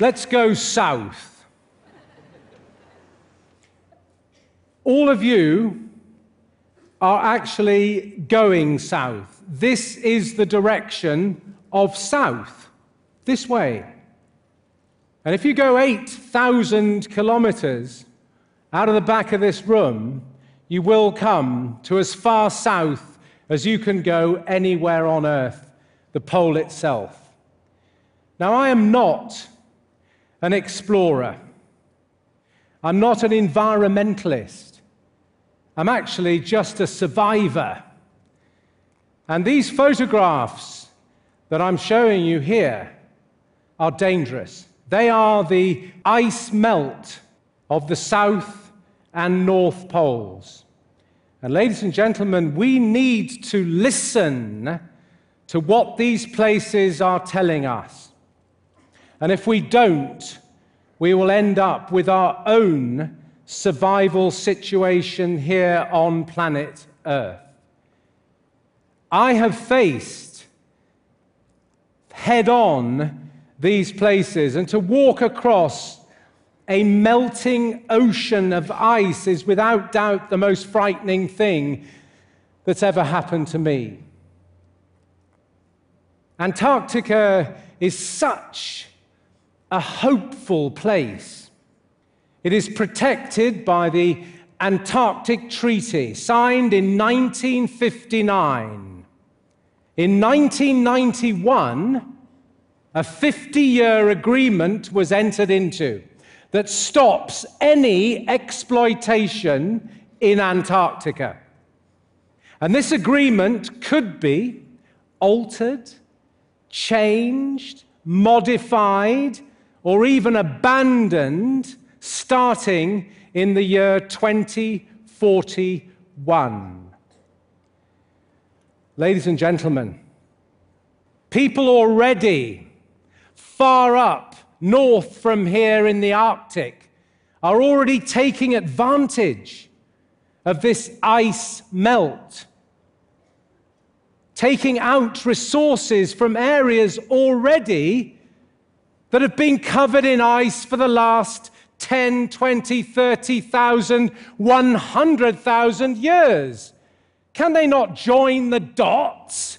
Let's go south. All of you are actually going south. This is the direction of south, this way. And if you go 8,000 kilometers out of the back of this room, you will come to as far south as you can go anywhere on earth, the pole itself. Now, I am not an explorer. I'm not an environmentalist. I'm actually just a survivor. And these photographs that I'm showing you here are dangerous. They are the ice melt of the South and North Poles. And, ladies and gentlemen, we need to listen to what these places are telling us. And if we don't, we will end up with our own survival situation here on planet Earth. I have faced head on these places, and to walk across a melting ocean of ice is without doubt the most frightening thing that's ever happened to me. Antarctica is such a hopeful place. It is protected by the Antarctic Treaty, signed in 1959. In 1991, a 50 year agreement was entered into that stops any exploitation in Antarctica. And this agreement could be altered, changed, modified, or even abandoned starting in the year 2041. Ladies and gentlemen, people already far up north from here in the Arctic are already taking advantage of this ice melt, taking out resources from areas already that have been covered in ice for the last 10, 20, 30,000, 100,000 years. Can they not join the dots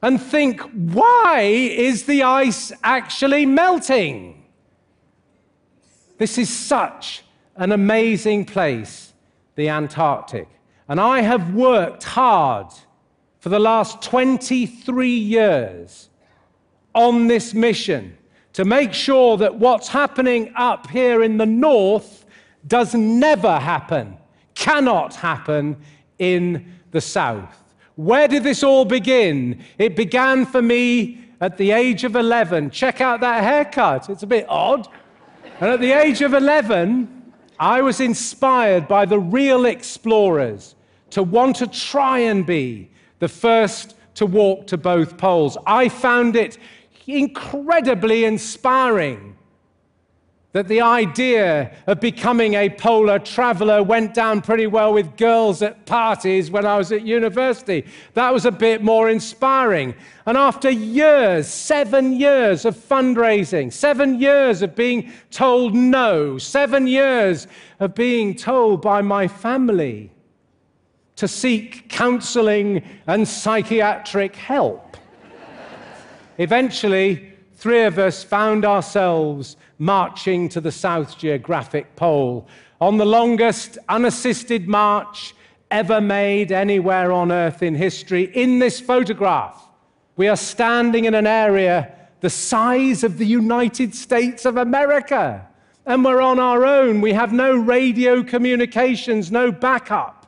and think, why is the ice actually melting? This is such an amazing place, the Antarctic. And I have worked hard for the last 23 years on this mission to make sure that what's happening up here in the north does never happen, cannot happen in the south. Where did this all begin? It began for me at the age of 11. Check out that haircut, it's a bit odd. And at the age of 11, I was inspired by the real explorers to want to try and be the first to walk to both poles. I found it incredibly inspiring that the idea of becoming a polar traveler went down pretty well with girls at parties when I was at university. That was a bit more inspiring. And after years, seven years of fundraising, seven years of being told no, seven years of being told by my family to seek counseling and psychiatric help Eventually, three of us found ourselves marching to the South Geographic Pole on the longest unassisted march ever made anywhere on Earth in history. In this photograph, we are standing in an area the size of the United States of America. And we're on our own. We have no radio communications, no backup.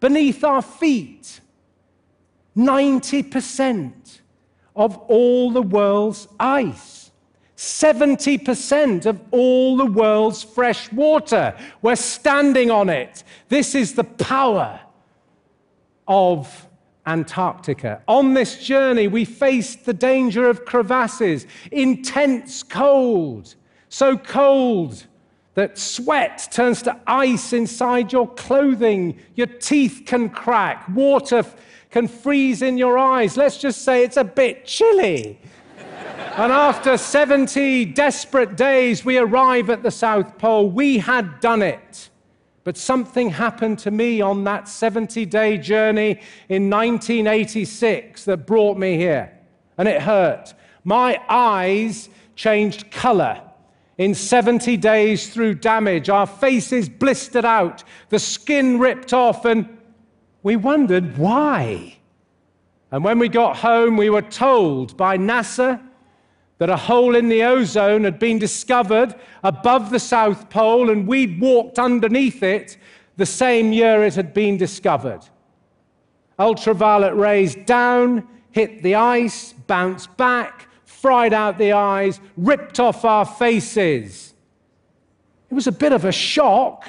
Beneath our feet, 90% of all the world's ice. 70% of all the world's fresh water. We're standing on it. This is the power of Antarctica. On this journey, we faced the danger of crevasses, intense cold, so cold that sweat turns to ice inside your clothing, your teeth can crack, water can freeze in your eyes. Let's just say it's a bit chilly. and after 70 desperate days, we arrive at the South Pole. We had done it. But something happened to me on that 70 day journey in 1986 that brought me here, and it hurt. My eyes changed color in 70 days through damage. Our faces blistered out, the skin ripped off, and we wondered why. And when we got home, we were told by NASA that a hole in the ozone had been discovered above the South Pole, and we'd walked underneath it the same year it had been discovered. Ultraviolet rays down, hit the ice, bounced back, fried out the eyes, ripped off our faces. It was a bit of a shock.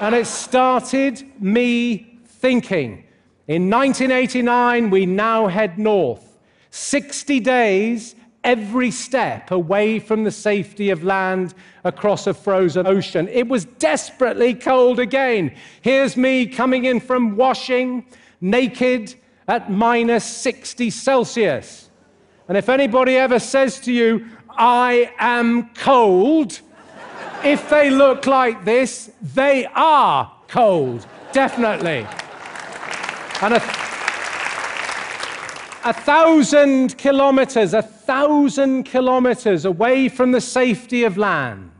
and it started me thinking. In 1989, we now head north. 60 days every step away from the safety of land across a frozen ocean. It was desperately cold again. Here's me coming in from washing, naked at minus 60 Celsius. And if anybody ever says to you, I am cold, if they look like this, they are cold, definitely. And a a thousand kilometers, a thousand kilometers away from the safety of land,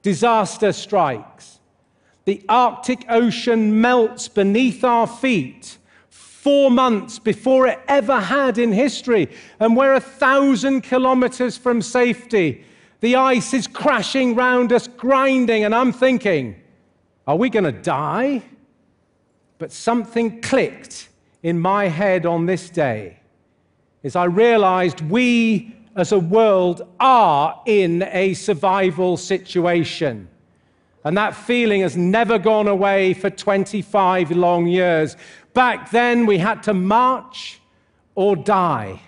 disaster strikes. The Arctic Ocean melts beneath our feet four months before it ever had in history. And we're a thousand kilometers from safety. The ice is crashing round us, grinding, and I'm thinking, are we going to die? But something clicked in my head on this day as I realized we as a world are in a survival situation. And that feeling has never gone away for 25 long years. Back then, we had to march or die.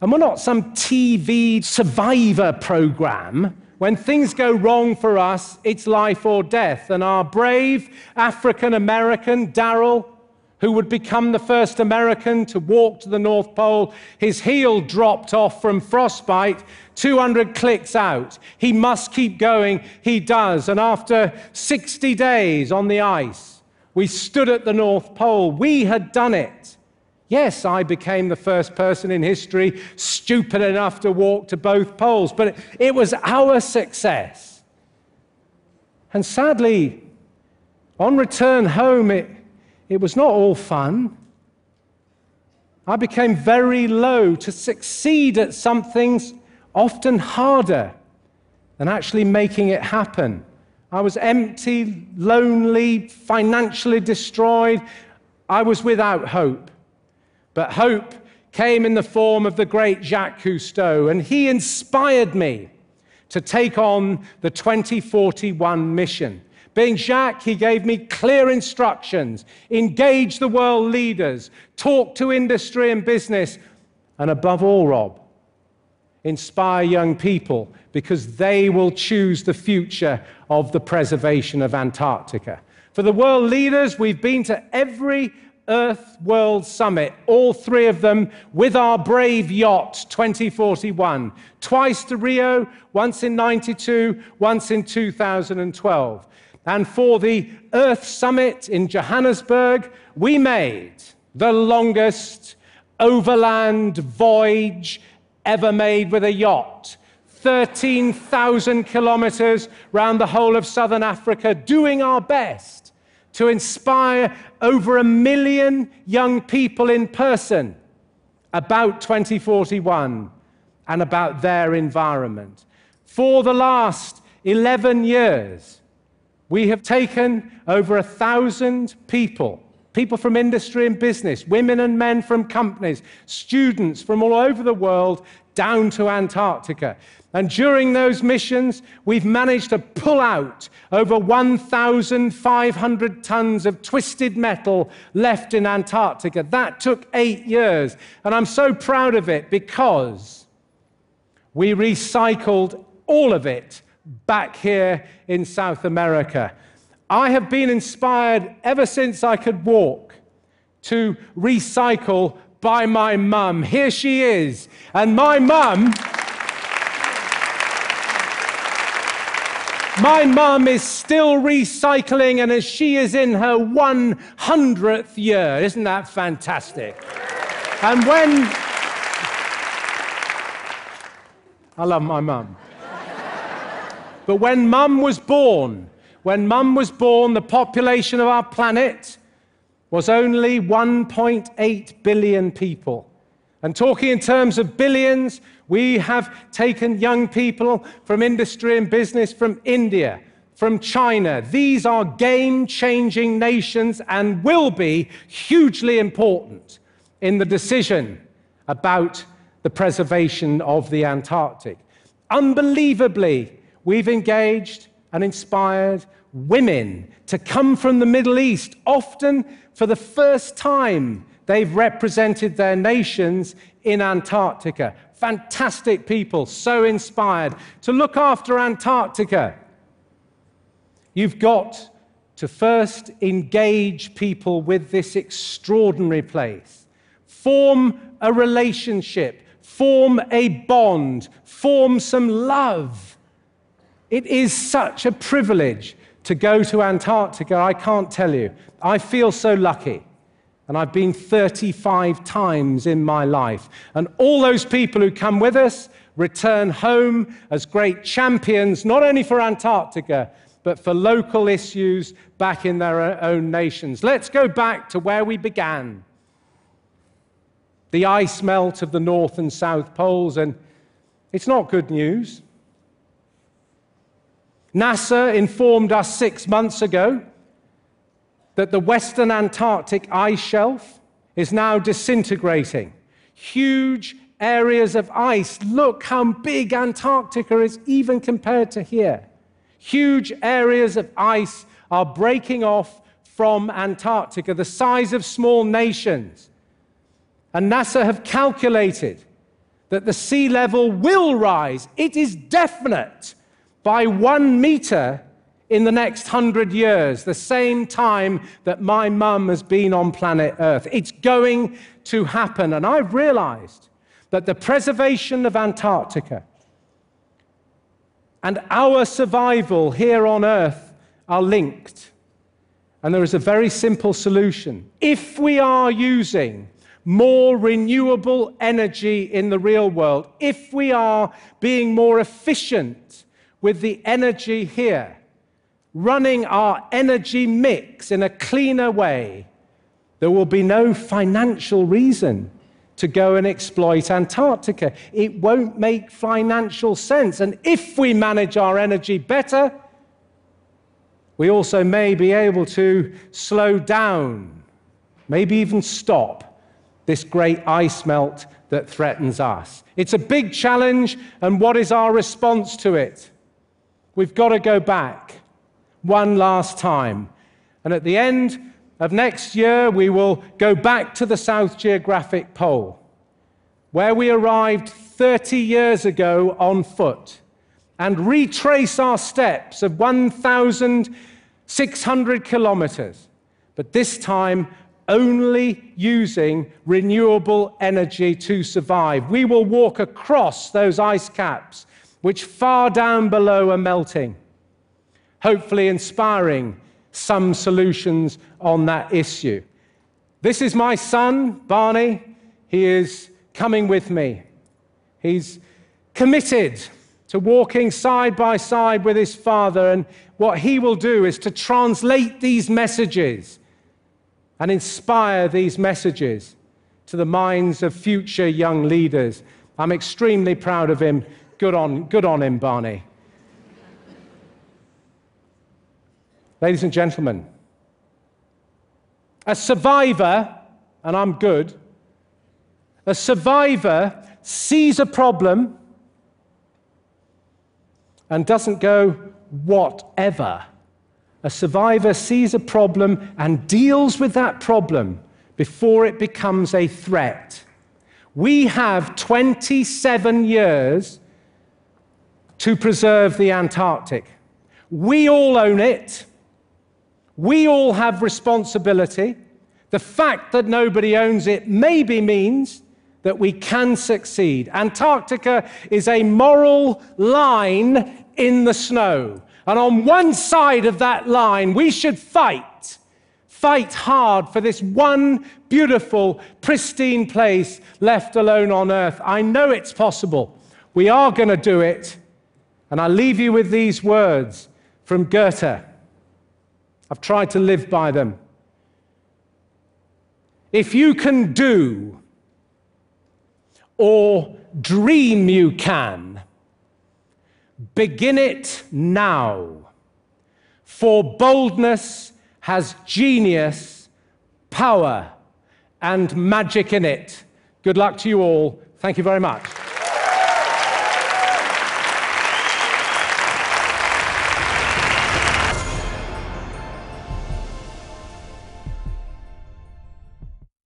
And we're not some TV survivor program. When things go wrong for us, it's life or death. And our brave African American, Daryl, who would become the first American to walk to the North Pole. His heel dropped off from frostbite, 200 clicks out. He must keep going. He does. And after 60 days on the ice, we stood at the North Pole. We had done it. Yes, I became the first person in history stupid enough to walk to both poles, but it was our success. And sadly, on return home, it, it was not all fun. I became very low. To succeed at something's often harder than actually making it happen. I was empty, lonely, financially destroyed. I was without hope. But hope came in the form of the great Jacques Cousteau, and he inspired me to take on the 2041 mission. Being Jacques, he gave me clear instructions engage the world leaders, talk to industry and business, and above all, Rob, inspire young people because they will choose the future of the preservation of Antarctica. For the world leaders, we've been to every Earth World Summit, all three of them with our brave yacht 2041. Twice to Rio, once in 92, once in 2012. And for the Earth Summit in Johannesburg, we made the longest overland voyage ever made with a yacht. 13,000 kilometers around the whole of southern Africa, doing our best to inspire over a million young people in person about 2041 and about their environment. For the last 11 years, we have taken over a thousand people, people from industry and business, women and men from companies, students from all over the world, down to Antarctica. And during those missions, we've managed to pull out over 1,500 tons of twisted metal left in Antarctica. That took eight years. And I'm so proud of it because we recycled all of it back here in South America. I have been inspired ever since I could walk to recycle by my mum. Here she is. And my mum. My mum is still recycling, and as she is in her 100th year. Isn't that fantastic? And when. I love my mum. But when mum was born, when mum was born, the population of our planet was only 1.8 billion people. And talking in terms of billions, we have taken young people from industry and business from India, from China. These are game changing nations and will be hugely important in the decision about the preservation of the Antarctic. Unbelievably, we've engaged and inspired women to come from the Middle East, often for the first time they've represented their nations in Antarctica. Fantastic people, so inspired to look after Antarctica. You've got to first engage people with this extraordinary place, form a relationship, form a bond, form some love. It is such a privilege to go to Antarctica, I can't tell you. I feel so lucky. And I've been 35 times in my life. And all those people who come with us return home as great champions, not only for Antarctica, but for local issues back in their own nations. Let's go back to where we began the ice melt of the North and South Poles. And it's not good news. NASA informed us six months ago that the Western Antarctic ice shelf is now disintegrating. Huge areas of ice. Look how big Antarctica is, even compared to here. Huge areas of ice are breaking off from Antarctica, the size of small nations. And NASA have calculated that the sea level will rise. It is definite by one meter in the next hundred years, the same time that my mum has been on planet Earth. It's going to happen. And I've realized that the preservation of Antarctica and our survival here on Earth are linked. And there is a very simple solution. If we are using more renewable energy in the real world, if we are being more efficient with the energy here, running our energy mix in a cleaner way, there will be no financial reason to go and exploit Antarctica. It won't make financial sense. And if we manage our energy better, we also may be able to slow down, maybe even stop this great ice melt that threatens us. It's a big challenge, and what is our response to it? We've got to go back one last time. And at the end of next year, we will go back to the South Geographic Pole, where we arrived 30 years ago on foot, and retrace our steps of 1,600 kilometers, but this time only using renewable energy to survive. We will walk across those ice caps which far down below are melting, hopefully inspiring some solutions on that issue. This is my son, Barney. He is coming with me. He's committed to walking side by side with his father, and what he will do is to translate these messages and inspire these messages to the minds of future young leaders. I'm extremely proud of him. Good on, good on him, Barney. Ladies and gentlemen, a survivor, and I'm good, a survivor sees a problem and doesn't go, whatever. A survivor sees a problem and deals with that problem before it becomes a threat. We have 27 years to preserve the Antarctic. We all own it. We all have responsibility. The fact that nobody owns it maybe means that we can succeed. Antarctica is a moral line in the snow. And on one side of that line, we should fight, fight hard for this one beautiful, pristine place left alone on earth. I know it's possible. We are going to do it. And I leave you with these words from Goethe. I've tried to live by them. If you can do or dream you can, begin it now. For boldness has genius, power, and magic in it. Good luck to you all. Thank you very much.